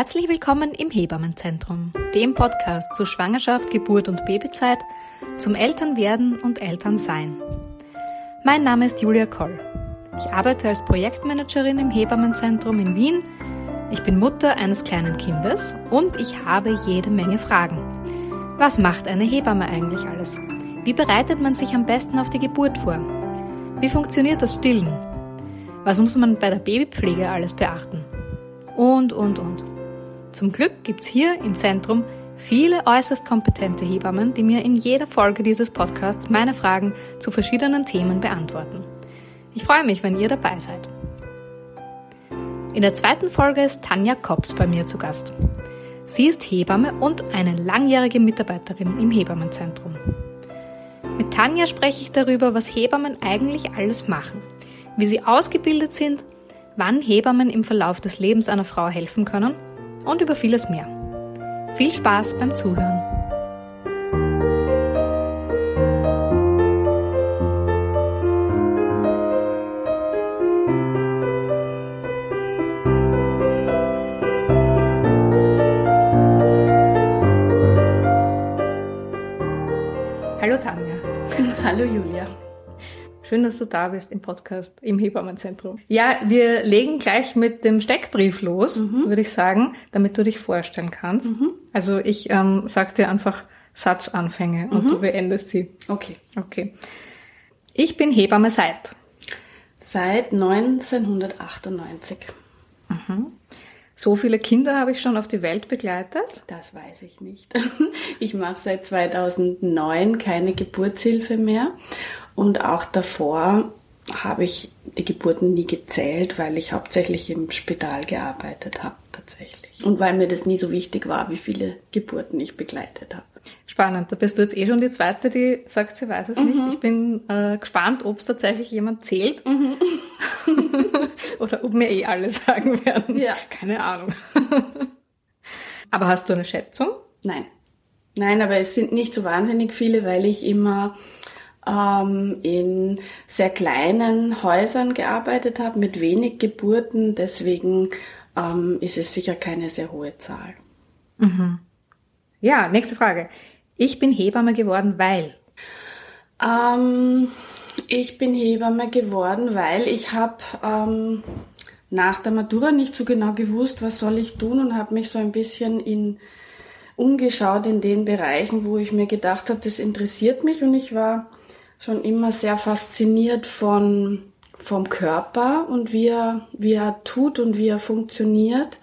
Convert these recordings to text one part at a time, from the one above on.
Herzlich willkommen im Hebammenzentrum, dem Podcast zu Schwangerschaft, Geburt und Babyzeit, zum Elternwerden und Elternsein. Mein Name ist Julia Koll. Ich arbeite als Projektmanagerin im Hebammenzentrum in Wien. Ich bin Mutter eines kleinen Kindes und ich habe jede Menge Fragen. Was macht eine Hebamme eigentlich alles? Wie bereitet man sich am besten auf die Geburt vor? Wie funktioniert das Stillen? Was muss man bei der Babypflege alles beachten? Und, und, und. Zum Glück gibt's hier im Zentrum viele äußerst kompetente Hebammen, die mir in jeder Folge dieses Podcasts meine Fragen zu verschiedenen Themen beantworten. Ich freue mich, wenn ihr dabei seid. In der zweiten Folge ist Tanja Kops bei mir zu Gast. Sie ist Hebamme und eine langjährige Mitarbeiterin im Hebammenzentrum. Mit Tanja spreche ich darüber, was Hebammen eigentlich alles machen, wie sie ausgebildet sind, wann Hebammen im Verlauf des Lebens einer Frau helfen können und über vieles mehr. Viel Spaß beim Zuhören. Hallo Tanja. Hallo Julia. Schön, dass du da bist im Podcast im Hebammenzentrum. Ja, wir legen gleich mit dem Steckbrief los, mhm. würde ich sagen, damit du dich vorstellen kannst. Mhm. Also ich ähm, sag dir einfach Satzanfänge und mhm. du beendest sie. Okay. Okay. Ich bin Hebamme seit? Seit 1998. Mhm. So viele Kinder habe ich schon auf die Welt begleitet? Das weiß ich nicht. Ich mache seit 2009 keine Geburtshilfe mehr und auch davor habe ich die Geburten nie gezählt, weil ich hauptsächlich im Spital gearbeitet habe tatsächlich. Und weil mir das nie so wichtig war, wie viele Geburten ich begleitet habe. Spannend, da bist du jetzt eh schon die zweite, die sagt, sie weiß es mhm. nicht. Ich bin äh, gespannt, ob es tatsächlich jemand zählt mhm. oder ob mir eh alle sagen werden. Ja. Keine Ahnung. aber hast du eine Schätzung? Nein. Nein, aber es sind nicht so wahnsinnig viele, weil ich immer ähm, in sehr kleinen Häusern gearbeitet habe, mit wenig Geburten. Deswegen ähm, ist es sicher keine sehr hohe Zahl. Mhm. Ja, nächste Frage. Ich bin Hebamme geworden, weil. Ähm, ich bin Hebamme geworden, weil ich habe ähm, nach der Matura nicht so genau gewusst, was soll ich tun und habe mich so ein bisschen in umgeschaut in den Bereichen, wo ich mir gedacht habe, das interessiert mich und ich war schon immer sehr fasziniert von, vom Körper und wie er, wie er tut und wie er funktioniert.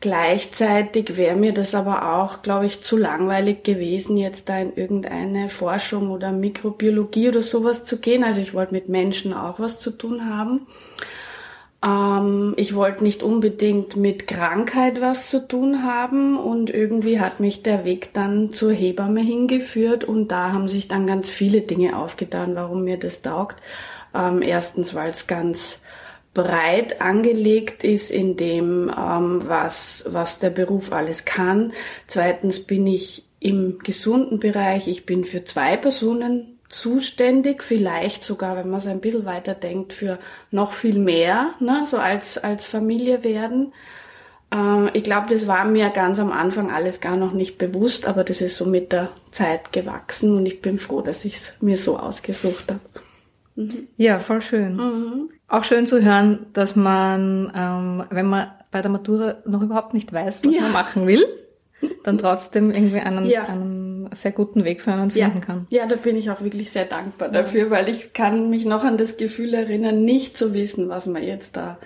Gleichzeitig wäre mir das aber auch, glaube ich, zu langweilig gewesen, jetzt da in irgendeine Forschung oder Mikrobiologie oder sowas zu gehen. Also ich wollte mit Menschen auch was zu tun haben. Ähm, ich wollte nicht unbedingt mit Krankheit was zu tun haben und irgendwie hat mich der Weg dann zur Hebamme hingeführt und da haben sich dann ganz viele Dinge aufgetan, warum mir das taugt. Ähm, erstens, weil es ganz breit angelegt ist in dem, ähm, was, was der Beruf alles kann. Zweitens bin ich im gesunden Bereich. Ich bin für zwei Personen zuständig, vielleicht sogar, wenn man es ein bisschen weiter denkt, für noch viel mehr, ne, so als, als Familie werden. Äh, ich glaube, das war mir ganz am Anfang alles gar noch nicht bewusst, aber das ist so mit der Zeit gewachsen und ich bin froh, dass ich es mir so ausgesucht habe. Mhm. Ja, voll schön. Mhm. Auch schön zu hören, dass man, ähm, wenn man bei der Matura noch überhaupt nicht weiß, was ja. man machen will, dann trotzdem irgendwie einen, ja. einen sehr guten Weg für einen finden ja. kann. Ja, da bin ich auch wirklich sehr dankbar dafür, weil ich kann mich noch an das Gefühl erinnern, nicht zu wissen, was man jetzt da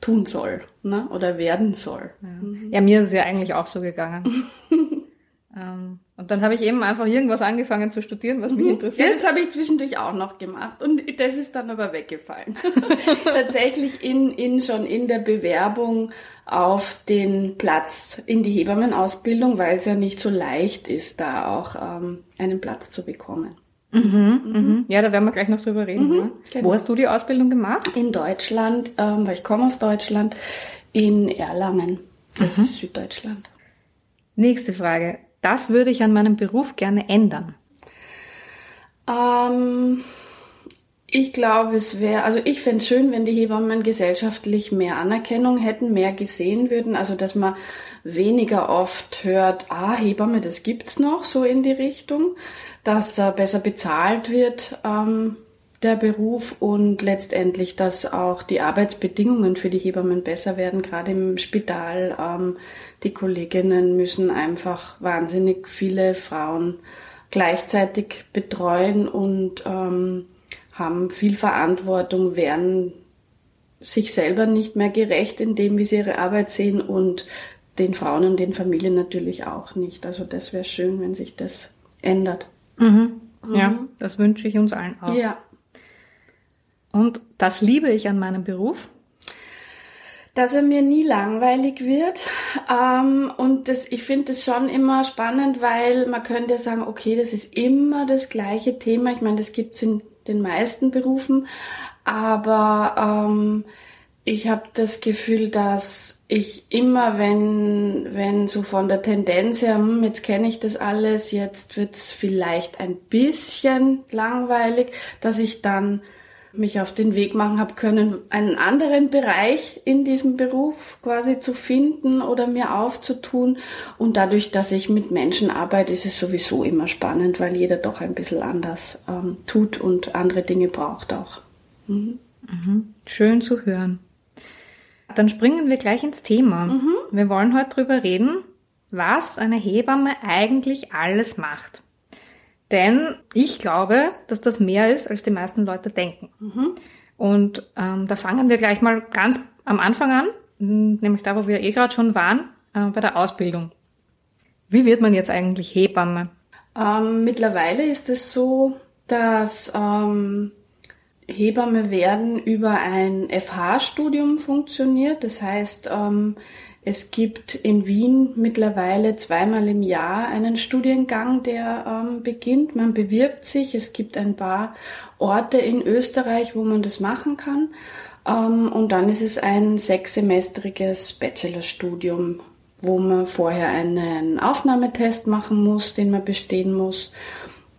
tun soll ne? oder werden soll. Ja. Mhm. ja, mir ist es ja eigentlich auch so gegangen. ähm, Und dann habe ich eben einfach irgendwas angefangen zu studieren, was mich interessiert. Ja, das habe ich zwischendurch auch noch gemacht und das ist dann aber weggefallen. Tatsächlich in, in schon in der Bewerbung auf den Platz in die Hebammenausbildung, weil es ja nicht so leicht ist, da auch ähm, einen Platz zu bekommen. Mhm, mhm. Ja, da werden wir gleich noch drüber reden. Mhm, genau. Wo hast du die Ausbildung gemacht? In Deutschland, ähm, weil ich komme aus Deutschland, in Erlangen. Das mhm. ist Süddeutschland. Nächste Frage. Das würde ich an meinem Beruf gerne ändern. Ähm, ich glaube, es wäre, also ich fände es schön, wenn die Hebammen gesellschaftlich mehr Anerkennung hätten, mehr gesehen würden, also dass man weniger oft hört, ah, Hebamme, das gibt's noch, so in die Richtung, dass äh, besser bezahlt wird, ähm, der Beruf und letztendlich, dass auch die Arbeitsbedingungen für die Hebammen besser werden, gerade im Spital. Ähm, die Kolleginnen müssen einfach wahnsinnig viele Frauen gleichzeitig betreuen und ähm, haben viel Verantwortung, werden sich selber nicht mehr gerecht in dem, wie sie ihre Arbeit sehen und den Frauen und den Familien natürlich auch nicht. Also das wäre schön, wenn sich das ändert. Mhm. Ja, mhm. das wünsche ich uns allen auch. Ja. Und das liebe ich an meinem Beruf. Dass er mir nie langweilig wird. Ähm, und das, ich finde das schon immer spannend, weil man könnte sagen, okay, das ist immer das gleiche Thema. Ich meine, das gibt's in den meisten Berufen. Aber ähm, ich habe das Gefühl, dass ich immer, wenn, wenn so von der Tendenz her, hm, jetzt kenne ich das alles, jetzt wird's vielleicht ein bisschen langweilig, dass ich dann mich auf den Weg machen habe können, einen anderen Bereich in diesem Beruf quasi zu finden oder mir aufzutun. Und dadurch, dass ich mit Menschen arbeite, ist es sowieso immer spannend, weil jeder doch ein bisschen anders ähm, tut und andere Dinge braucht auch. Mhm. Mhm. Schön zu hören. Dann springen wir gleich ins Thema. Mhm. Wir wollen heute drüber reden, was eine Hebamme eigentlich alles macht. Denn ich glaube, dass das mehr ist, als die meisten Leute denken. Mhm. Und ähm, da fangen wir gleich mal ganz am Anfang an, nämlich da, wo wir eh gerade schon waren, äh, bei der Ausbildung. Wie wird man jetzt eigentlich Hebamme? Ähm, mittlerweile ist es so, dass ähm, Hebamme werden über ein FH-Studium funktioniert. Das heißt, ähm, es gibt in Wien mittlerweile zweimal im Jahr einen Studiengang, der ähm, beginnt. Man bewirbt sich. Es gibt ein paar Orte in Österreich, wo man das machen kann. Ähm, und dann ist es ein sechssemestriges Bachelorstudium, wo man vorher einen Aufnahmetest machen muss, den man bestehen muss.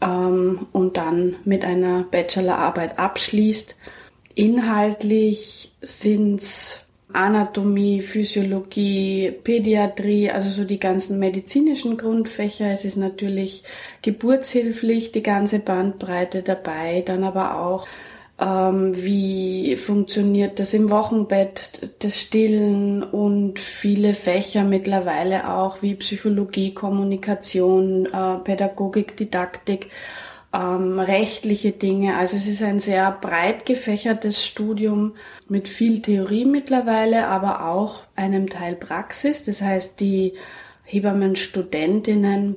Ähm, und dann mit einer Bachelorarbeit abschließt. Inhaltlich sind's Anatomie, Physiologie, Pädiatrie, also so die ganzen medizinischen Grundfächer. Es ist natürlich geburtshilflich die ganze Bandbreite dabei, dann aber auch ähm, wie funktioniert das im Wochenbett, das Stillen und viele Fächer mittlerweile auch wie Psychologie, Kommunikation, äh, Pädagogik, Didaktik ähm, rechtliche Dinge. Also es ist ein sehr breit gefächertes Studium mit viel Theorie mittlerweile, aber auch einem Teil Praxis. Das heißt, die Hebammenstudentinnen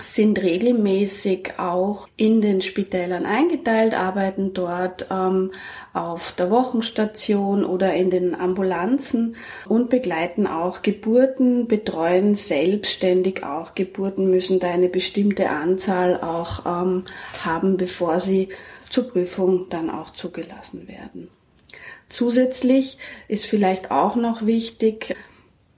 sind regelmäßig auch in den Spitälern eingeteilt, arbeiten dort ähm, auf der Wochenstation oder in den Ambulanzen und begleiten auch Geburten, betreuen selbstständig auch Geburten, müssen da eine bestimmte Anzahl auch ähm, haben, bevor sie zur Prüfung dann auch zugelassen werden. Zusätzlich ist vielleicht auch noch wichtig,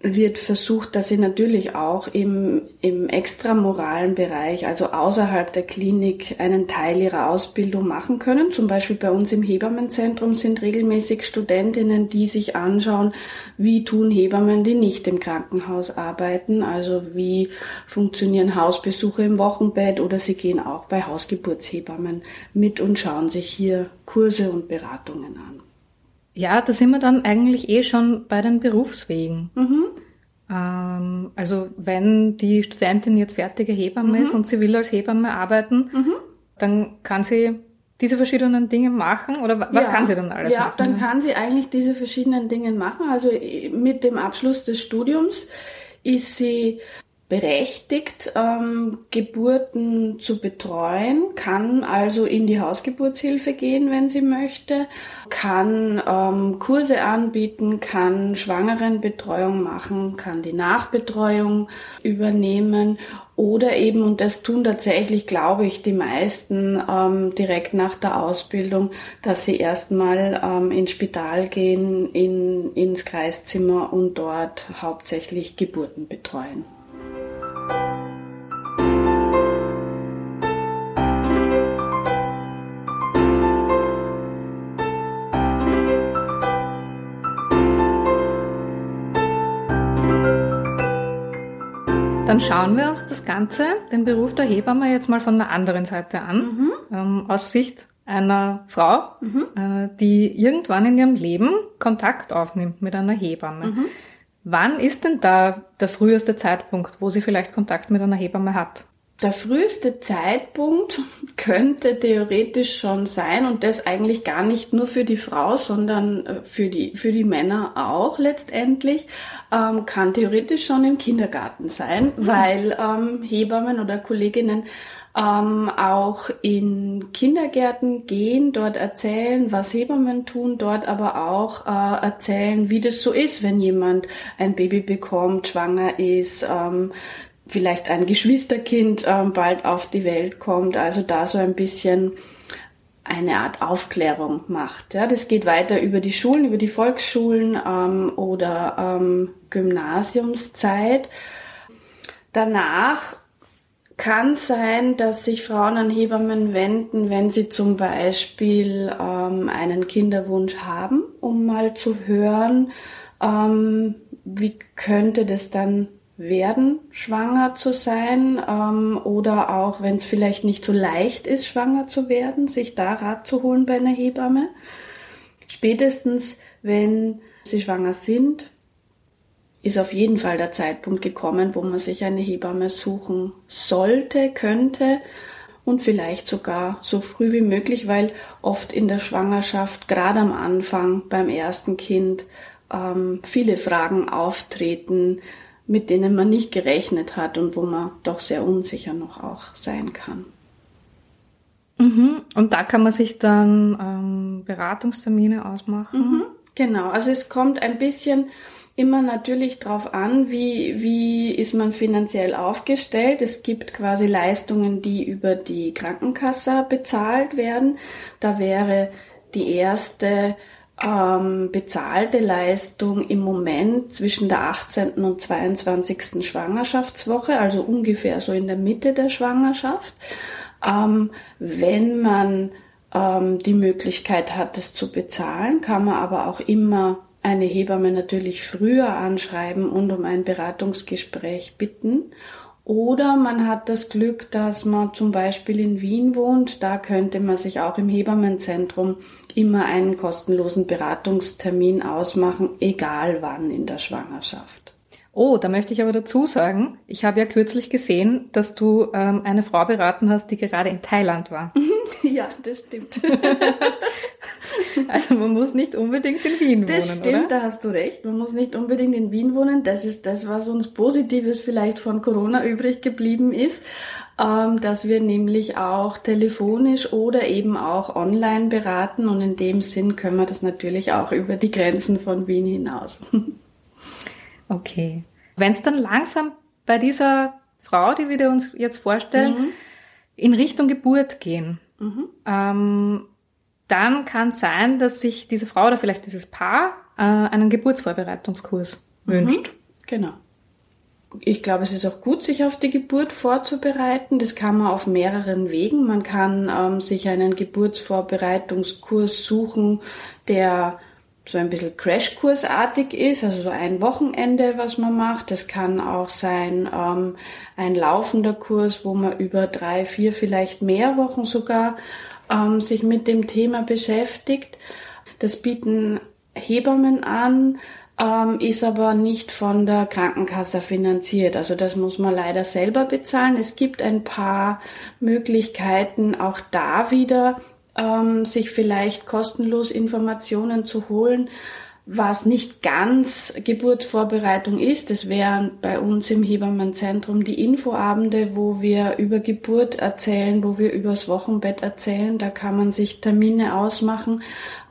wird versucht, dass sie natürlich auch im, im extramoralen Bereich, also außerhalb der Klinik, einen Teil ihrer Ausbildung machen können. Zum Beispiel bei uns im Hebammenzentrum sind regelmäßig Studentinnen, die sich anschauen, wie tun Hebammen, die nicht im Krankenhaus arbeiten, also wie funktionieren Hausbesuche im Wochenbett oder sie gehen auch bei Hausgeburtshebammen mit und schauen sich hier Kurse und Beratungen an. Ja, da sind wir dann eigentlich eh schon bei den Berufswegen. Mhm. Ähm, also wenn die Studentin jetzt fertige Hebamme mhm. ist und sie will als Hebamme arbeiten, mhm. dann kann sie diese verschiedenen Dinge machen oder was ja. kann sie dann alles ja, machen? Ja, dann kann sie eigentlich diese verschiedenen Dinge machen. Also mit dem Abschluss des Studiums ist sie berechtigt, ähm, Geburten zu betreuen, kann also in die Hausgeburtshilfe gehen, wenn sie möchte, kann ähm, Kurse anbieten, kann Schwangerenbetreuung machen, kann die Nachbetreuung übernehmen oder eben, und das tun tatsächlich, glaube ich, die meisten ähm, direkt nach der Ausbildung, dass sie erstmal ähm, ins Spital gehen, in, ins Kreiszimmer und dort hauptsächlich Geburten betreuen. Dann schauen wir uns das Ganze, den Beruf der Hebamme, jetzt mal von der anderen Seite an, mhm. ähm, aus Sicht einer Frau, mhm. äh, die irgendwann in ihrem Leben Kontakt aufnimmt mit einer Hebamme. Mhm. Wann ist denn da der früheste Zeitpunkt, wo sie vielleicht Kontakt mit einer Hebamme hat? Der früheste Zeitpunkt könnte theoretisch schon sein und das eigentlich gar nicht nur für die Frau, sondern äh, für die, für die Männer auch letztendlich, ähm, kann theoretisch schon im Kindergarten sein, mhm. weil ähm, Hebammen oder Kolleginnen ähm, auch in Kindergärten gehen, dort erzählen, was Hebammen tun, dort aber auch äh, erzählen, wie das so ist, wenn jemand ein Baby bekommt, schwanger ist, ähm, vielleicht ein Geschwisterkind ähm, bald auf die Welt kommt. Also da so ein bisschen eine Art Aufklärung macht. Ja, das geht weiter über die Schulen, über die Volksschulen ähm, oder ähm, Gymnasiumszeit. Danach kann sein, dass sich Frauen an Hebammen wenden, wenn sie zum Beispiel ähm, einen Kinderwunsch haben, um mal zu hören, ähm, wie könnte das dann werden, schwanger zu sein ähm, oder auch, wenn es vielleicht nicht so leicht ist, schwanger zu werden, sich da Rat zu holen bei einer Hebamme. Spätestens, wenn sie schwanger sind, ist auf jeden Fall der Zeitpunkt gekommen, wo man sich eine Hebamme suchen sollte, könnte und vielleicht sogar so früh wie möglich, weil oft in der Schwangerschaft, gerade am Anfang beim ersten Kind, ähm, viele Fragen auftreten, mit denen man nicht gerechnet hat und wo man doch sehr unsicher noch auch sein kann. Mhm. Und da kann man sich dann ähm, Beratungstermine ausmachen. Mhm. Genau, also es kommt ein bisschen immer natürlich darauf an, wie, wie ist man finanziell aufgestellt. Es gibt quasi Leistungen, die über die Krankenkasse bezahlt werden. Da wäre die erste ähm, bezahlte Leistung im Moment zwischen der 18. und 22. Schwangerschaftswoche, also ungefähr so in der Mitte der Schwangerschaft. Ähm, wenn man ähm, die Möglichkeit hat, es zu bezahlen, kann man aber auch immer eine Hebamme natürlich früher anschreiben und um ein Beratungsgespräch bitten. Oder man hat das Glück, dass man zum Beispiel in Wien wohnt. Da könnte man sich auch im Hebammenzentrum immer einen kostenlosen Beratungstermin ausmachen, egal wann in der Schwangerschaft. Oh, da möchte ich aber dazu sagen, ich habe ja kürzlich gesehen, dass du ähm, eine Frau beraten hast, die gerade in Thailand war. ja, das stimmt. also man muss nicht unbedingt in Wien das wohnen. Das stimmt, oder? da hast du recht. Man muss nicht unbedingt in Wien wohnen. Das ist das, was uns Positives vielleicht von Corona übrig geblieben ist dass wir nämlich auch telefonisch oder eben auch online beraten und in dem Sinn können wir das natürlich auch über die Grenzen von Wien hinaus. okay. Wenn es dann langsam bei dieser Frau, die wir uns jetzt vorstellen, mhm. in Richtung Geburt gehen, mhm. ähm, dann kann es sein, dass sich diese Frau oder vielleicht dieses Paar äh, einen Geburtsvorbereitungskurs mhm. wünscht. Genau ich glaube, es ist auch gut, sich auf die Geburt vorzubereiten. Das kann man auf mehreren Wegen. Man kann ähm, sich einen Geburtsvorbereitungskurs suchen, der so ein bisschen Crashkursartig ist, also so ein Wochenende, was man macht. Das kann auch sein ähm, ein laufender Kurs, wo man über drei, vier, vielleicht mehr Wochen sogar ähm, sich mit dem Thema beschäftigt. Das bieten Hebammen an, ähm, ist aber nicht von der Krankenkasse finanziert. Also das muss man leider selber bezahlen. Es gibt ein paar Möglichkeiten, auch da wieder ähm, sich vielleicht kostenlos Informationen zu holen. Was nicht ganz Geburtsvorbereitung ist. Das wären bei uns im Hebammenzentrum die Infoabende, wo wir über Geburt erzählen, wo wir übers Wochenbett erzählen. Da kann man sich Termine ausmachen.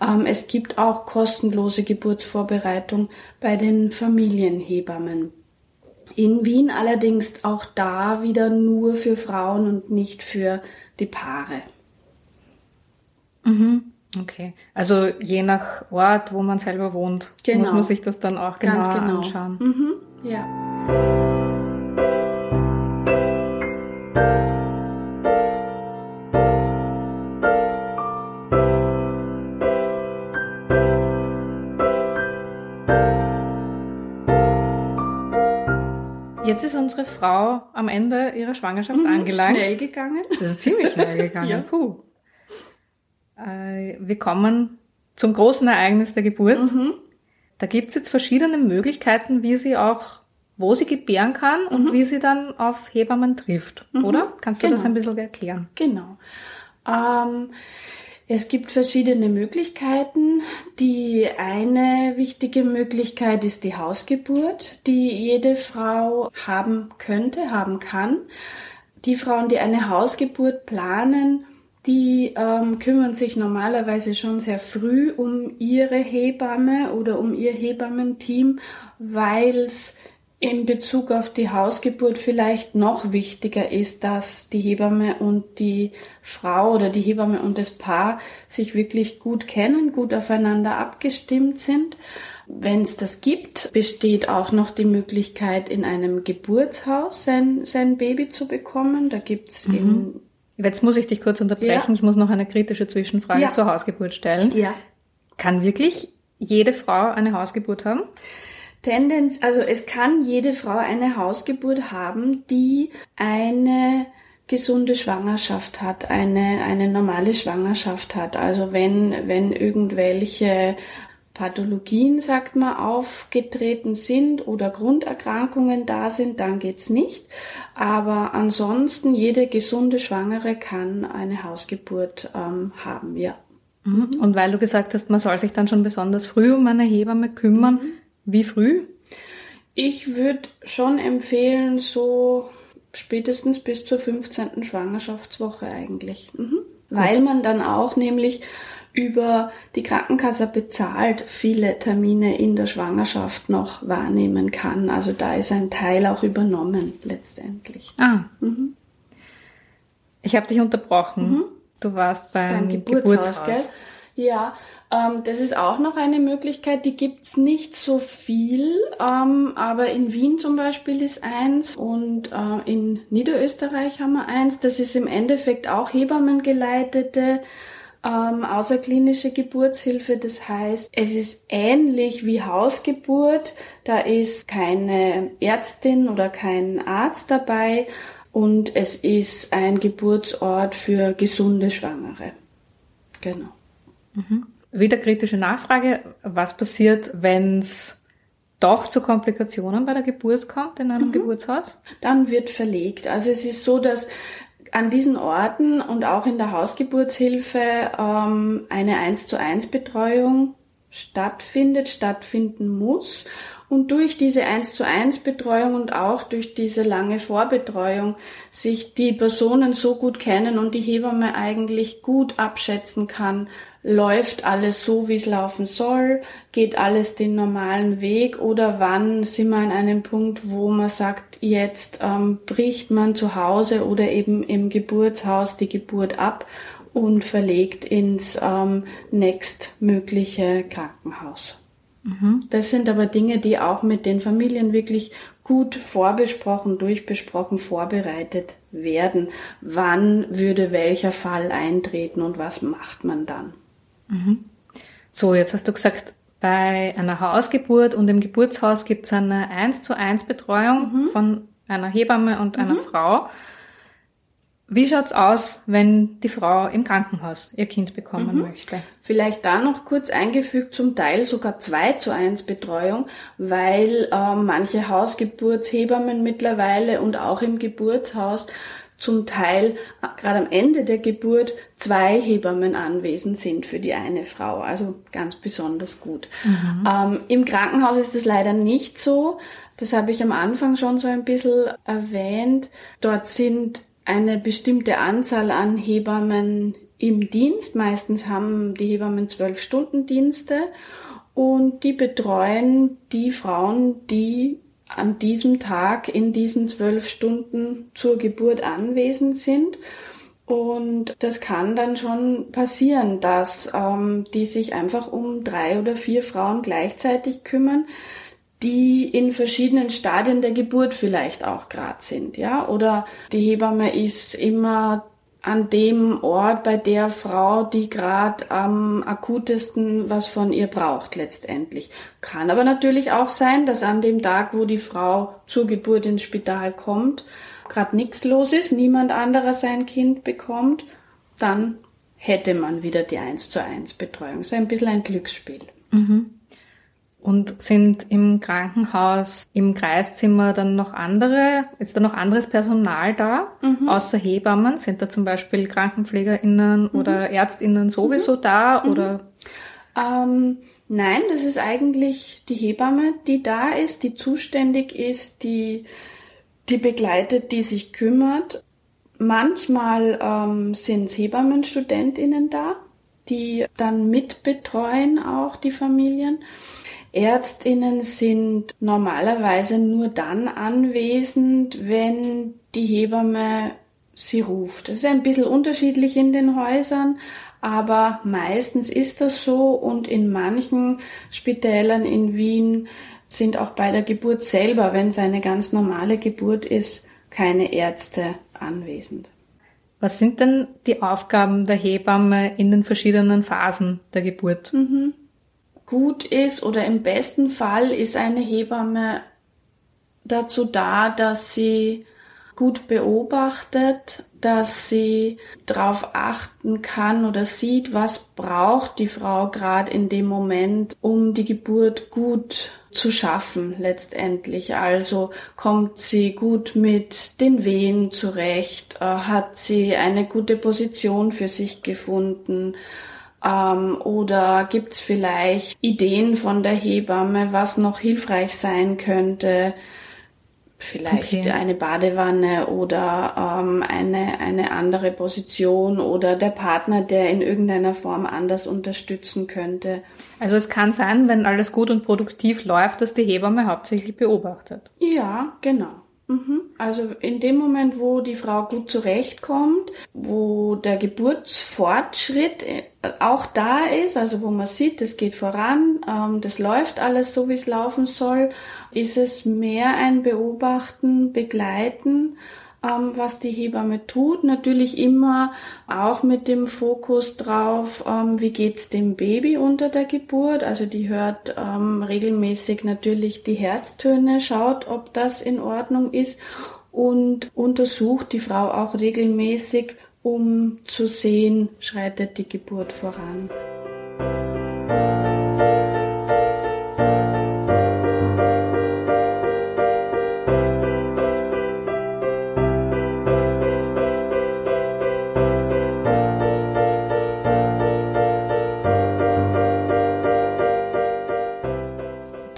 Ähm, es gibt auch kostenlose Geburtsvorbereitung bei den Familienhebammen. In Wien allerdings auch da wieder nur für Frauen und nicht für die Paare. Mhm. Okay, also je nach Ort, wo man selber wohnt, genau. muss man sich das dann auch genau, genau. anschauen. Mhm. Ja. Jetzt ist unsere Frau am Ende ihrer Schwangerschaft mhm, angelangt. Schnell gegangen. Das ist ziemlich schnell gegangen. ja. Puh. Äh, wir kommen zum großen Ereignis der Geburt. Mhm. Da gibt's jetzt verschiedene Möglichkeiten, wie sie auch, wo sie gebären kann und mhm. wie sie dann auf Hebammen trifft, mhm. oder? Kannst du genau. das ein bisschen erklären? Genau. Ähm, es gibt verschiedene Möglichkeiten. Die eine wichtige Möglichkeit ist die Hausgeburt, die jede Frau haben könnte, haben kann. Die Frauen, die eine Hausgeburt planen, die ähm, kümmern sich normalerweise schon sehr früh um ihre Hebamme oder um ihr Hebammenteam, weil es in Bezug auf die Hausgeburt vielleicht noch wichtiger ist, dass die Hebamme und die Frau oder die Hebamme und das Paar sich wirklich gut kennen, gut aufeinander abgestimmt sind. Wenn es das gibt, besteht auch noch die Möglichkeit, in einem Geburtshaus sein, sein Baby zu bekommen. Da gibt's mhm. in Jetzt muss ich dich kurz unterbrechen. Ja. Ich muss noch eine kritische Zwischenfrage ja. zur Hausgeburt stellen. Ja. Kann wirklich jede Frau eine Hausgeburt haben? Tendenz, also es kann jede Frau eine Hausgeburt haben, die eine gesunde Schwangerschaft hat, eine, eine normale Schwangerschaft hat. Also wenn, wenn irgendwelche Pathologien, sagt man, aufgetreten sind oder Grunderkrankungen da sind, dann geht's nicht. Aber ansonsten, jede gesunde Schwangere kann eine Hausgeburt ähm, haben, ja. Mhm. Und weil du gesagt hast, man soll sich dann schon besonders früh um eine Hebamme kümmern, mhm. wie früh? Ich würde schon empfehlen, so spätestens bis zur 15. Schwangerschaftswoche eigentlich. Mhm. Weil man dann auch nämlich über die Krankenkasse bezahlt viele Termine in der Schwangerschaft noch wahrnehmen kann. Also da ist ein Teil auch übernommen letztendlich. Ah. Mhm. Ich habe dich unterbrochen. Mhm. Du warst beim, beim Geburtshaus. Geburtshaus. Ja, ähm, das ist auch noch eine Möglichkeit. Die gibt's nicht so viel, ähm, aber in Wien zum Beispiel ist eins und äh, in Niederösterreich haben wir eins. Das ist im Endeffekt auch Hebammengeleitete ähm, außerklinische Geburtshilfe. Das heißt, es ist ähnlich wie Hausgeburt. Da ist keine Ärztin oder kein Arzt dabei und es ist ein Geburtsort für gesunde Schwangere. Genau. Mhm. Wieder kritische Nachfrage. Was passiert, wenn es doch zu Komplikationen bei der Geburt kommt in einem mhm. Geburtshaus? Dann wird verlegt. Also es ist so, dass an diesen Orten und auch in der Hausgeburtshilfe ähm, eine 1 zu 1 Betreuung stattfindet, stattfinden muss. Und durch diese 1 zu 1 Betreuung und auch durch diese lange Vorbetreuung sich die Personen so gut kennen und die Hebamme eigentlich gut abschätzen kann, läuft alles so, wie es laufen soll, geht alles den normalen Weg oder wann sind wir an einem Punkt, wo man sagt, jetzt ähm, bricht man zu Hause oder eben im Geburtshaus die Geburt ab und verlegt ins ähm, nächstmögliche Krankenhaus. Mhm. Das sind aber Dinge, die auch mit den Familien wirklich gut vorbesprochen, durchbesprochen, vorbereitet werden. Wann würde welcher Fall eintreten und was macht man dann? Mhm. So, jetzt hast du gesagt, bei einer Hausgeburt und im Geburtshaus gibt es eine 1 zu 1 Betreuung mhm. von einer Hebamme und einer mhm. Frau. Wie schaut's aus, wenn die Frau im Krankenhaus ihr Kind bekommen mhm. möchte? Vielleicht da noch kurz eingefügt, zum Teil sogar 2 zu 1 Betreuung, weil äh, manche Hausgeburtshebammen mittlerweile und auch im Geburtshaus zum Teil gerade am Ende der Geburt zwei Hebammen anwesend sind für die eine Frau. Also ganz besonders gut. Mhm. Ähm, Im Krankenhaus ist es leider nicht so. Das habe ich am Anfang schon so ein bisschen erwähnt. Dort sind eine bestimmte Anzahl an Hebammen im Dienst. Meistens haben die Hebammen zwölf Stunden Dienste und die betreuen die Frauen, die an diesem Tag in diesen zwölf Stunden zur Geburt anwesend sind. Und das kann dann schon passieren, dass ähm, die sich einfach um drei oder vier Frauen gleichzeitig kümmern, die in verschiedenen Stadien der Geburt vielleicht auch gerade sind, ja. Oder die Hebamme ist immer an dem Ort bei der Frau, die gerade am akutesten was von ihr braucht letztendlich. Kann aber natürlich auch sein, dass an dem Tag, wo die Frau zur Geburt ins Spital kommt, gerade nichts los ist, niemand anderer sein Kind bekommt, dann hätte man wieder die 1 zu 1 Betreuung. So ein bisschen ein Glücksspiel. Mhm. Und sind im Krankenhaus, im Kreiszimmer dann noch andere, ist da noch anderes Personal da, mhm. außer Hebammen? Sind da zum Beispiel KrankenpflegerInnen mhm. oder ÄrztInnen sowieso mhm. da mhm. oder? Ähm, nein, das ist eigentlich die Hebamme, die da ist, die zuständig ist, die, die begleitet, die sich kümmert. Manchmal ähm, sind HebammenstudentInnen da, die dann mitbetreuen auch die Familien. Ärztinnen sind normalerweise nur dann anwesend, wenn die Hebamme sie ruft. Das ist ein bisschen unterschiedlich in den Häusern, aber meistens ist das so und in manchen Spitälern in Wien sind auch bei der Geburt selber, wenn es eine ganz normale Geburt ist, keine Ärzte anwesend. Was sind denn die Aufgaben der Hebamme in den verschiedenen Phasen der Geburt? Mhm gut ist oder im besten Fall ist eine Hebamme dazu da, dass sie gut beobachtet, dass sie darauf achten kann oder sieht, was braucht die Frau gerade in dem Moment, um die Geburt gut zu schaffen letztendlich. Also kommt sie gut mit den Wehen zurecht, äh, hat sie eine gute Position für sich gefunden, ähm, oder gibt es vielleicht Ideen von der Hebamme, was noch hilfreich sein könnte? Vielleicht okay. eine Badewanne oder ähm, eine, eine andere Position oder der Partner, der in irgendeiner Form anders unterstützen könnte. Also es kann sein, wenn alles gut und produktiv läuft, dass die Hebamme hauptsächlich beobachtet. Ja, genau. Mhm. Also in dem Moment, wo die Frau gut zurechtkommt, wo der Geburtsfortschritt äh, auch da ist, also wo man sieht, es geht voran, ähm, das läuft alles so, wie es laufen soll, ist es mehr ein Beobachten, Begleiten ähm, was die Hebamme tut. Natürlich immer auch mit dem Fokus drauf, ähm, wie geht's dem Baby unter der Geburt. Also die hört ähm, regelmäßig natürlich die Herztöne, schaut, ob das in Ordnung ist und untersucht die Frau auch regelmäßig, um zu sehen, schreitet die Geburt voran.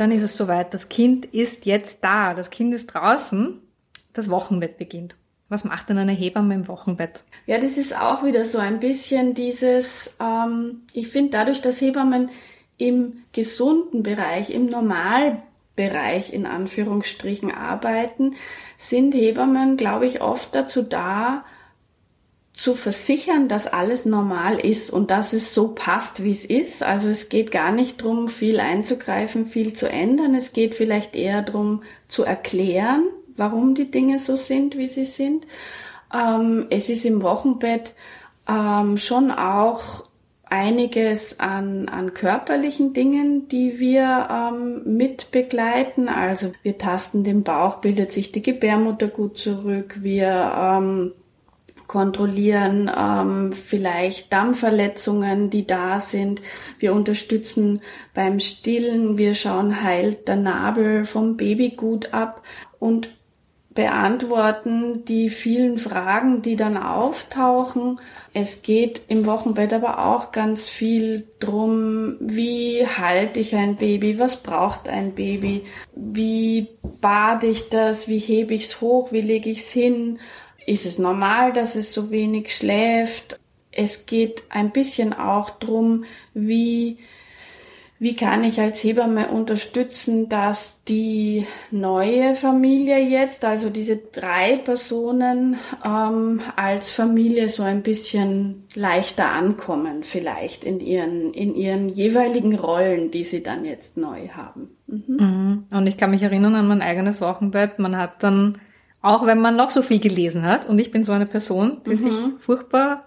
Dann ist es soweit, das Kind ist jetzt da, das Kind ist draußen, das Wochenbett beginnt. Was macht denn eine Hebamme im Wochenbett? Ja, das ist auch wieder so ein bisschen dieses, ähm, ich finde dadurch, dass Hebammen im gesunden Bereich, im Normalbereich in Anführungsstrichen arbeiten, sind Hebammen, glaube ich, oft dazu da, zu versichern, dass alles normal ist und dass es so passt, wie es ist. Also es geht gar nicht darum, viel einzugreifen, viel zu ändern. Es geht vielleicht eher darum, zu erklären, warum die Dinge so sind, wie sie sind. Ähm, es ist im Wochenbett ähm, schon auch einiges an, an körperlichen Dingen, die wir ähm, mit begleiten. Also wir tasten den Bauch, bildet sich die Gebärmutter gut zurück. Wir ähm, kontrollieren, ähm, vielleicht Dammverletzungen, die da sind. Wir unterstützen beim Stillen, wir schauen, heilt der Nabel vom Baby gut ab und beantworten die vielen Fragen, die dann auftauchen. Es geht im Wochenbett aber auch ganz viel drum, wie halte ich ein Baby, was braucht ein Baby, wie bade ich das, wie hebe ich es hoch, wie lege ich es hin, ist es normal, dass es so wenig schläft. Es geht ein bisschen auch drum, wie wie kann ich als Hebamme unterstützen, dass die neue Familie jetzt, also diese drei Personen, ähm, als Familie so ein bisschen leichter ankommen, vielleicht in ihren, in ihren jeweiligen Rollen, die sie dann jetzt neu haben. Mhm. mhm. Und ich kann mich erinnern an mein eigenes Wochenbett. Man hat dann, auch wenn man noch so viel gelesen hat, und ich bin so eine Person, die mhm. sich furchtbar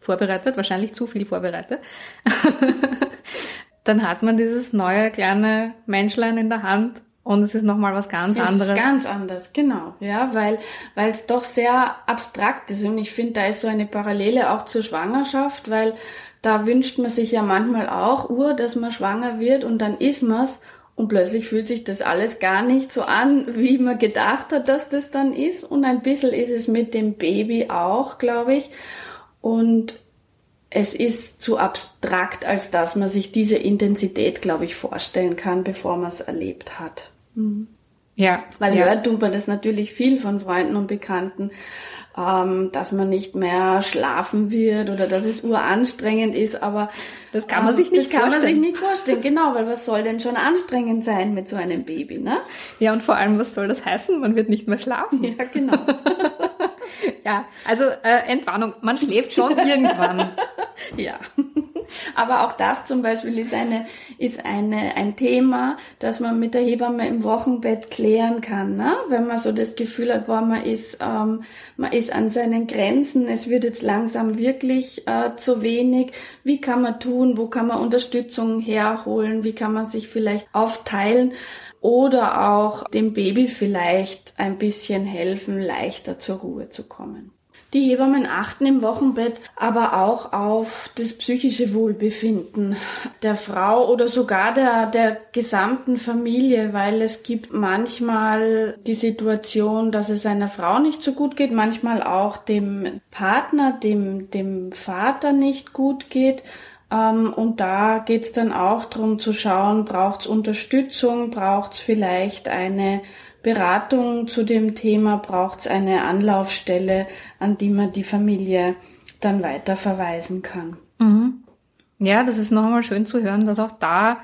vorbereitet, wahrscheinlich zu viel vorbereitet, dann hat man dieses neue kleine Menschlein in der Hand und es ist nochmal was ganz es anderes. Ist ganz anders, genau, ja, weil weil es doch sehr abstrakt ist und ich finde, da ist so eine Parallele auch zur Schwangerschaft, weil da wünscht man sich ja manchmal auch, ur, dass man schwanger wird und dann ist man's und plötzlich fühlt sich das alles gar nicht so an, wie man gedacht hat, dass das dann ist und ein bisschen ist es mit dem Baby auch, glaube ich. Und es ist zu abstrakt, als dass man sich diese Intensität, glaube ich, vorstellen kann, bevor man es erlebt hat. Mhm. Ja. Weil ja. hört tut man das natürlich viel von Freunden und Bekannten, ähm, dass man nicht mehr schlafen wird oder dass es uranstrengend ist, aber das kann man ähm, sich nicht das vorstellen. Das kann man sich nicht vorstellen, genau, weil was soll denn schon anstrengend sein mit so einem Baby, ne? Ja, und vor allem, was soll das heißen? Man wird nicht mehr schlafen. Ja, genau. ja, also äh, Entwarnung, man schläft schon irgendwann. ja. Aber auch das zum Beispiel ist eine, ist eine, ein Thema, das man mit der Hebamme im Wochenbett klären kann, ne? Wenn man so das Gefühl hat, boah, man ist, ähm, man ist an seinen Grenzen, es wird jetzt langsam wirklich äh, zu wenig. Wie kann man tun? Wo kann man Unterstützung herholen? Wie kann man sich vielleicht aufteilen? oder auch dem Baby vielleicht ein bisschen helfen, leichter zur Ruhe zu kommen. Die Hebammen achten im Wochenbett aber auch auf das psychische Wohlbefinden der Frau oder sogar der, der gesamten Familie, weil es gibt manchmal die Situation, dass es einer Frau nicht so gut geht, manchmal auch dem Partner, dem, dem Vater nicht gut geht. Ähm, und da geht's dann auch darum zu schauen, braucht's Unterstützung, braucht's vielleicht eine Beratung zu dem Thema, braucht's eine Anlaufstelle, an die man die Familie dann weiter verweisen kann. Mhm. Ja, das ist nochmal schön zu hören, dass auch da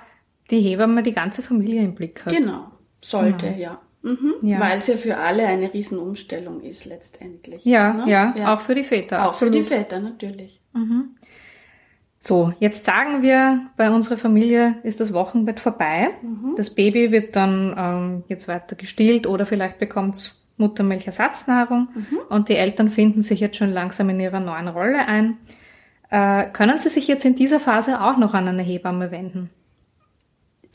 die Hebamme die ganze Familie im Blick hat. Genau, sollte, mhm. ja. Mhm, ja. Weil es ja für alle eine Riesenumstellung ist letztendlich. Ja, ne? ja, ja, auch für die Väter. Auch absolut. für die Väter natürlich. Mhm. So, jetzt sagen wir, bei unserer Familie ist das Wochenbett vorbei. Mhm. Das Baby wird dann ähm, jetzt weiter gestillt oder vielleicht bekommt Muttermilchersatznahrung mhm. und die Eltern finden sich jetzt schon langsam in ihrer neuen Rolle ein. Äh, können Sie sich jetzt in dieser Phase auch noch an eine Hebamme wenden?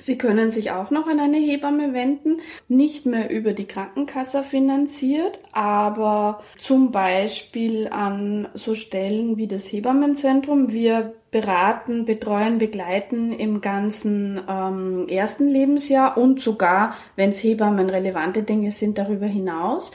Sie können sich auch noch an eine Hebamme wenden, nicht mehr über die Krankenkasse finanziert, aber zum Beispiel an so Stellen wie das Hebammenzentrum. Wir beraten, betreuen, begleiten im ganzen ähm, ersten Lebensjahr und sogar, wenn es Hebammen relevante Dinge sind, darüber hinaus.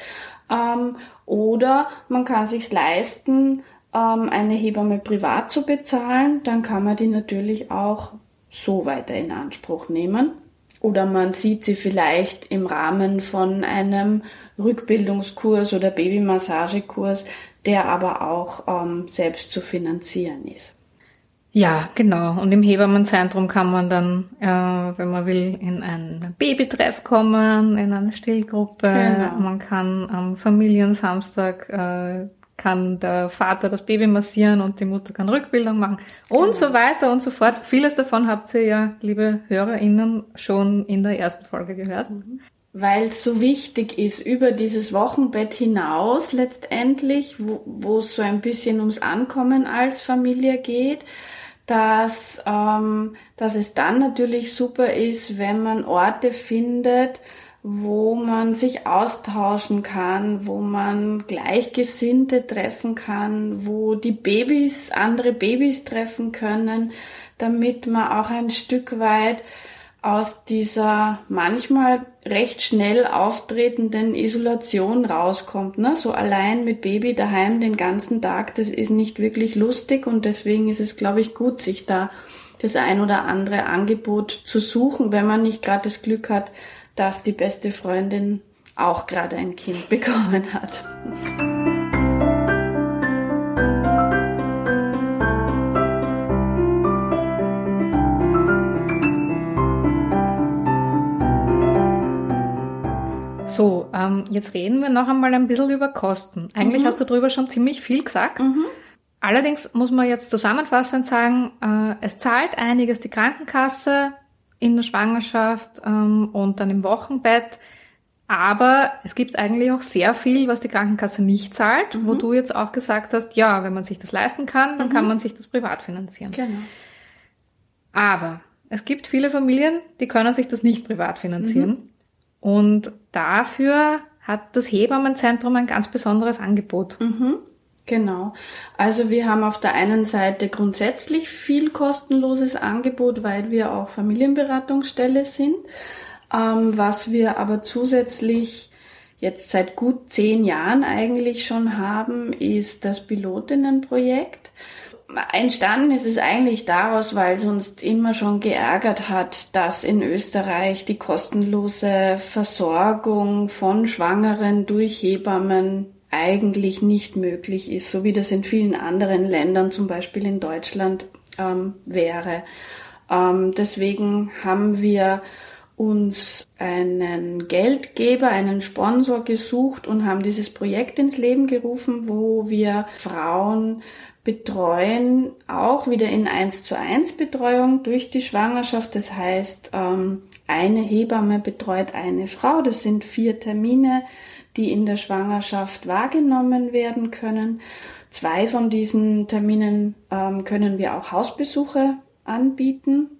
Ähm, oder man kann sich leisten, ähm, eine Hebamme privat zu bezahlen, dann kann man die natürlich auch so weiter in Anspruch nehmen. Oder man sieht sie vielleicht im Rahmen von einem Rückbildungskurs oder Babymassagekurs, der aber auch ähm, selbst zu finanzieren ist. Ja, genau. Und im Hebammenzentrum kann man dann, äh, wenn man will, in einen Babytreff kommen, in eine Stillgruppe. Genau. Man kann am Familiensamstag äh, kann der Vater das Baby massieren und die Mutter kann Rückbildung machen und genau. so weiter und so fort. Vieles davon habt ihr ja, liebe HörerInnen, schon in der ersten Folge gehört. Mhm. Weil es so wichtig ist, über dieses Wochenbett hinaus letztendlich, wo, es so ein bisschen ums Ankommen als Familie geht, dass, ähm, dass es dann natürlich super ist, wenn man Orte findet, wo man sich austauschen kann, wo man Gleichgesinnte treffen kann, wo die Babys andere Babys treffen können, damit man auch ein Stück weit aus dieser manchmal recht schnell auftretenden Isolation rauskommt. Ne? So allein mit Baby daheim den ganzen Tag, das ist nicht wirklich lustig und deswegen ist es, glaube ich, gut, sich da das ein oder andere Angebot zu suchen, wenn man nicht gerade das Glück hat, dass die beste Freundin auch gerade ein Kind bekommen hat. So, ähm, jetzt reden wir noch einmal ein bisschen über Kosten. Eigentlich mhm. hast du darüber schon ziemlich viel gesagt. Mhm. Allerdings muss man jetzt zusammenfassend sagen, äh, es zahlt einiges die Krankenkasse in der Schwangerschaft ähm, und dann im Wochenbett. Aber es gibt eigentlich auch sehr viel, was die Krankenkasse nicht zahlt, mhm. wo du jetzt auch gesagt hast, ja, wenn man sich das leisten kann, dann mhm. kann man sich das privat finanzieren. Genau. Aber es gibt viele Familien, die können sich das nicht privat finanzieren. Mhm. Und dafür hat das Hebammenzentrum ein ganz besonderes Angebot. Mhm, genau. Also wir haben auf der einen Seite grundsätzlich viel kostenloses Angebot, weil wir auch Familienberatungsstelle sind. Ähm, was wir aber zusätzlich jetzt seit gut zehn Jahren eigentlich schon haben, ist das Pilotinnenprojekt. Entstanden ist es eigentlich daraus, weil es uns immer schon geärgert hat, dass in Österreich die kostenlose Versorgung von Schwangeren durch Hebammen eigentlich nicht möglich ist, so wie das in vielen anderen Ländern, zum Beispiel in Deutschland, ähm, wäre. Ähm, deswegen haben wir uns einen Geldgeber, einen Sponsor gesucht und haben dieses Projekt ins Leben gerufen, wo wir Frauen betreuen auch wieder in 1 zu 1 Betreuung durch die Schwangerschaft. Das heißt, ähm, eine Hebamme betreut eine Frau. Das sind vier Termine, die in der Schwangerschaft wahrgenommen werden können. Zwei von diesen Terminen ähm, können wir auch Hausbesuche anbieten.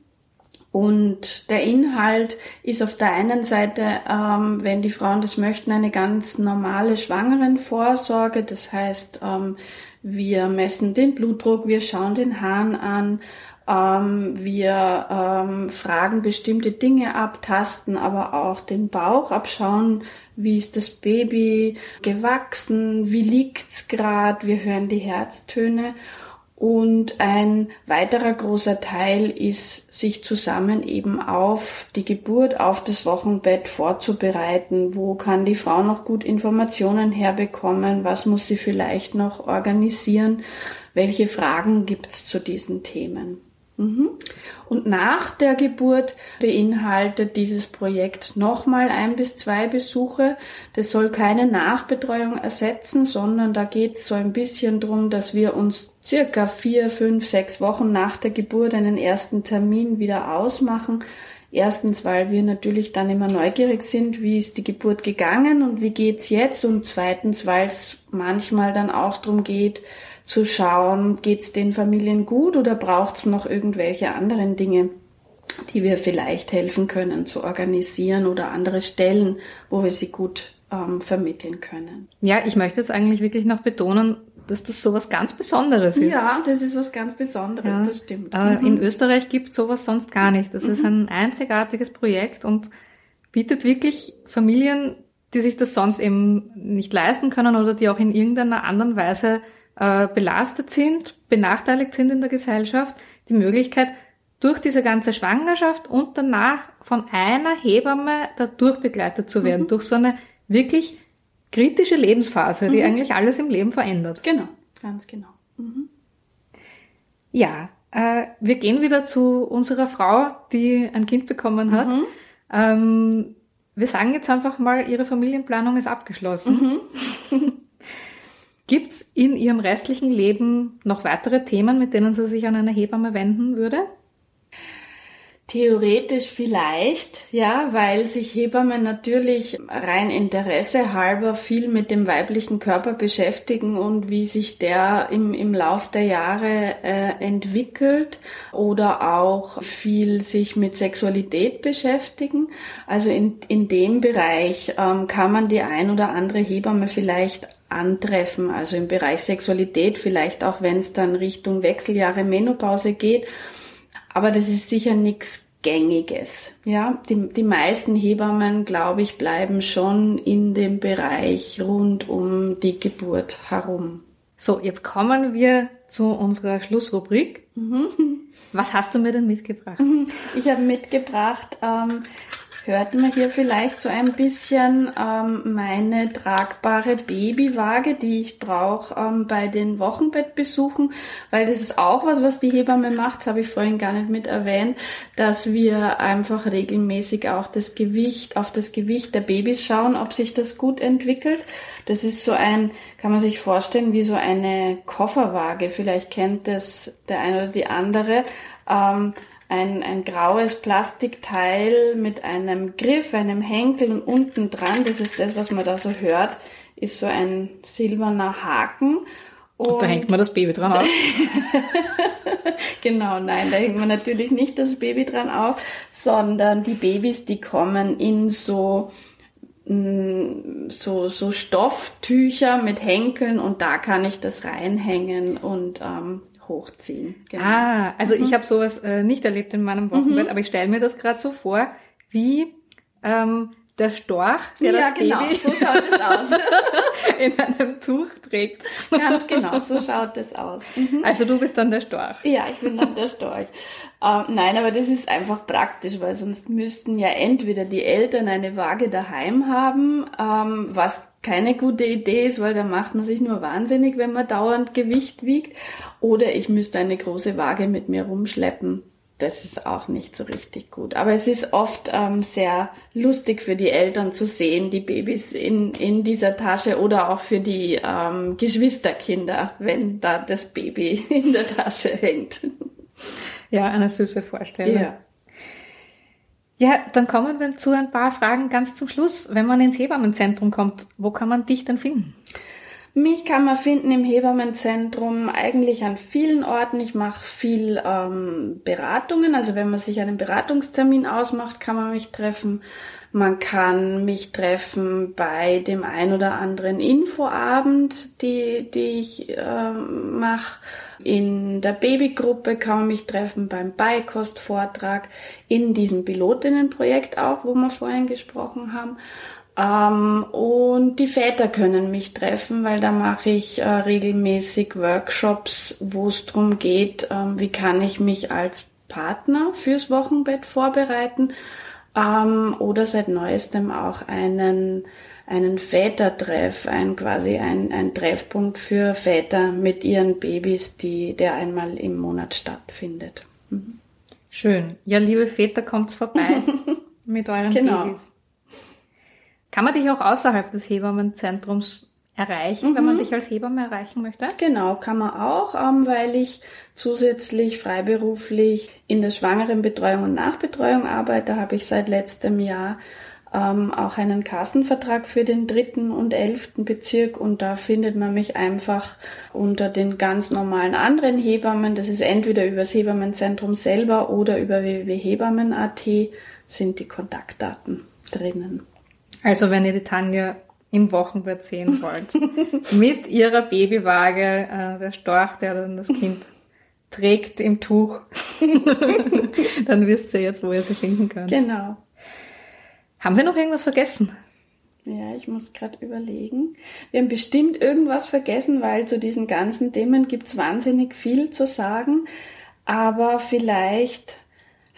Und der Inhalt ist auf der einen Seite, ähm, wenn die Frauen das möchten, eine ganz normale Schwangerenvorsorge. Das heißt, ähm, wir messen den Blutdruck, wir schauen den Hahn an, ähm, wir ähm, fragen bestimmte Dinge ab, tasten aber auch den Bauch abschauen, wie ist das Baby gewachsen, wie liegt's grad, wir hören die Herztöne und ein weiterer großer Teil ist, sich zusammen eben auf die Geburt, auf das Wochenbett vorzubereiten. Wo kann die Frau noch gut Informationen herbekommen? Was muss sie vielleicht noch organisieren? Welche Fragen gibt's zu diesen Themen? Mhm. Und nach der Geburt beinhaltet dieses Projekt nochmal ein bis zwei Besuche. Das soll keine Nachbetreuung ersetzen, sondern da geht es so ein bisschen drum, dass wir uns circa vier, fünf, sechs Wochen nach der Geburt einen ersten Termin wieder ausmachen. Erstens, weil wir natürlich dann immer neugierig sind, wie ist die Geburt gegangen und wie geht's jetzt? Und zweitens, weil es manchmal dann auch drum geht, zu schauen, geht's den Familien gut oder braucht's noch irgendwelche anderen Dinge, die wir vielleicht helfen können zu organisieren oder andere Stellen, wo wir sie gut ähm, vermitteln können. Ja, ich möchte jetzt eigentlich wirklich noch betonen, dass das so was ganz Besonderes ist. Ja, das ist was ganz Besonderes, ja. das stimmt. Äh, mhm. In Österreich gibt sowas sonst gar nicht. Das mhm. ist ein einzigartiges Projekt und bietet wirklich Familien, die sich das sonst eben nicht leisten können oder die auch in irgendeiner anderen Weise äh, belastet sind, benachteiligt sind in der Gesellschaft, die Möglichkeit, durch diese ganze Schwangerschaft und danach von einer Hebamme da durchbegleitet zu werden, mhm. durch so eine wirklich kritische Lebensphase, die mhm. eigentlich alles im Leben verändert. Genau, ganz genau. Mhm. Ja, äh, wir gehen wieder zu unserer Frau, die ein Kind bekommen hat. Mhm. Ähm, wir sagen jetzt einfach mal, ihre Familienplanung ist abgeschlossen. Mhm. Gibt's in ihrem restlichen Leben noch weitere Themen, mit denen sie sich an eine Hebamme wenden würde? Theoretisch vielleicht, ja, weil sich Hebammen natürlich rein Interesse halber viel mit dem weiblichen Körper beschäftigen und wie sich der im, im Lauf der Jahre äh, entwickelt oder auch viel sich mit Sexualität beschäftigen. Also in, in dem Bereich ähm, kann man die ein oder andere Hebamme vielleicht antreffen, also im Bereich Sexualität, vielleicht auch wenn es dann Richtung Wechseljahre Menopause geht aber das ist sicher nichts Gängiges. Ja, die, die meisten Hebammen, glaube ich, bleiben schon in dem Bereich rund um die Geburt herum. So, jetzt kommen wir zu unserer Schlussrubrik. Mhm. Was hast du mir denn mitgebracht? Ich habe mitgebracht ähm, hört man hier vielleicht so ein bisschen ähm, meine tragbare Babywaage, die ich brauche ähm, bei den Wochenbettbesuchen, weil das ist auch was, was die Hebamme macht, habe ich vorhin gar nicht mit erwähnt, dass wir einfach regelmäßig auch das Gewicht, auf das Gewicht der Babys schauen, ob sich das gut entwickelt. Das ist so ein, kann man sich vorstellen, wie so eine Kofferwaage. Vielleicht kennt das der eine oder die andere. Ähm, ein, ein graues Plastikteil mit einem Griff, einem Henkel und unten dran, das ist das, was man da so hört, ist so ein silberner Haken. Und, und da hängt man das Baby dran auf. genau, nein, da hängt man natürlich nicht das Baby dran auf, sondern die Babys, die kommen in so mm, so, so Stofftücher mit Henkeln und da kann ich das reinhängen und ähm, hochziehen. Genau. Ah, also mhm. ich habe sowas äh, nicht erlebt in meinem Wochenbett, mhm. aber ich stelle mir das gerade so vor, wie ähm, der Storch, der ja, das genau, Baby so schaut es aus. in einem Tuch trägt. Ganz genau, so schaut es aus. Mhm. Also du bist dann der Storch. Ja, ich bin dann der Storch. Ähm, nein, aber das ist einfach praktisch, weil sonst müssten ja entweder die Eltern eine Waage daheim haben, ähm, was keine gute Idee ist, weil da macht man sich nur wahnsinnig, wenn man dauernd Gewicht wiegt. Oder ich müsste eine große Waage mit mir rumschleppen. Das ist auch nicht so richtig gut. Aber es ist oft ähm, sehr lustig für die Eltern zu sehen, die Babys in, in dieser Tasche oder auch für die ähm, Geschwisterkinder, wenn da das Baby in der Tasche hängt. Ja, eine süße Vorstellung. Ja. Ja, dann kommen wir zu ein paar Fragen ganz zum Schluss. Wenn man ins Hebammenzentrum kommt, wo kann man dich dann finden? Mich kann man finden im Hebammenzentrum eigentlich an vielen Orten. Ich mache viel ähm, Beratungen. Also wenn man sich einen Beratungstermin ausmacht, kann man mich treffen. Man kann mich treffen bei dem ein oder anderen Infoabend, die, die ich äh, mache. In der Babygruppe kann man mich treffen beim Beikostvortrag, in diesem Pilotinnenprojekt auch, wo wir vorhin gesprochen haben. Ähm, und die Väter können mich treffen, weil da mache ich äh, regelmäßig Workshops, wo es darum geht, ähm, wie kann ich mich als Partner fürs Wochenbett vorbereiten ähm, oder seit neuestem auch einen einen Vätertreff, ein quasi ein, ein Treffpunkt für Väter mit ihren Babys, die der einmal im Monat stattfindet. Mhm. Schön. Ja, liebe Väter, kommt's vorbei mit euren genau. Babys. Kann man dich auch außerhalb des Hebammenzentrums erreichen, mhm. wenn man mhm. dich als Hebamme erreichen möchte? Genau, kann man auch, ähm, weil ich zusätzlich freiberuflich in der Schwangerenbetreuung und Nachbetreuung arbeite, habe ich seit letztem Jahr ähm, auch einen Kassenvertrag für den dritten und elften Bezirk und da findet man mich einfach unter den ganz normalen anderen Hebammen. Das ist entweder über das Hebammenzentrum selber oder über www.hebammen.at sind die Kontaktdaten drinnen. Also wenn ihr die Tanja im Wochenbett sehen wollt, mit ihrer Babywaage, äh, der Storch, der dann das Kind trägt im Tuch, dann wisst ihr jetzt, wo ihr sie finden könnt. Genau. Haben wir noch irgendwas vergessen? Ja, ich muss gerade überlegen. Wir haben bestimmt irgendwas vergessen, weil zu diesen ganzen Themen gibt's wahnsinnig viel zu sagen. Aber vielleicht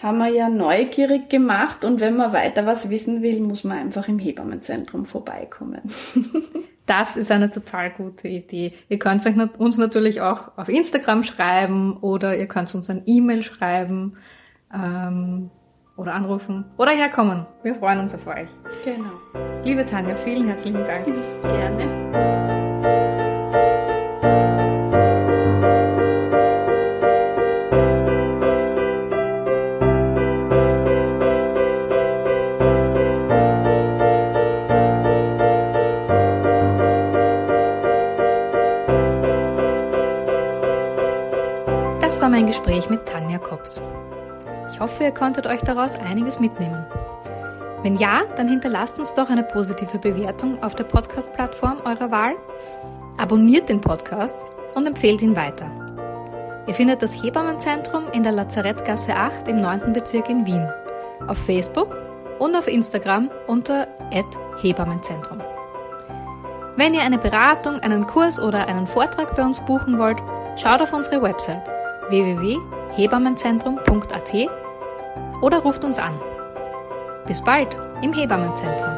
haben wir ja neugierig gemacht und wenn man weiter was wissen will, muss man einfach im Hebammenzentrum vorbeikommen. Das ist eine total gute Idee. Ihr könnt euch uns natürlich auch auf Instagram schreiben oder ihr könnt uns ein E-Mail schreiben ähm, oder anrufen oder herkommen. Wir freuen uns auf euch. Genau. Liebe Tanja, vielen herzlichen Dank. Gerne. Mein Gespräch mit Tanja Kops. Ich hoffe, ihr konntet euch daraus einiges mitnehmen. Wenn ja, dann hinterlasst uns doch eine positive Bewertung auf der Podcast-Plattform eurer Wahl, abonniert den Podcast und empfehlt ihn weiter. Ihr findet das Hebammenzentrum in der Lazarettgasse 8 im 9. Bezirk in Wien, auf Facebook und auf Instagram unter Hebammenzentrum. Wenn ihr eine Beratung, einen Kurs oder einen Vortrag bei uns buchen wollt, schaut auf unsere Website www.hebammenzentrum.at oder ruft uns an. Bis bald im Hebammenzentrum.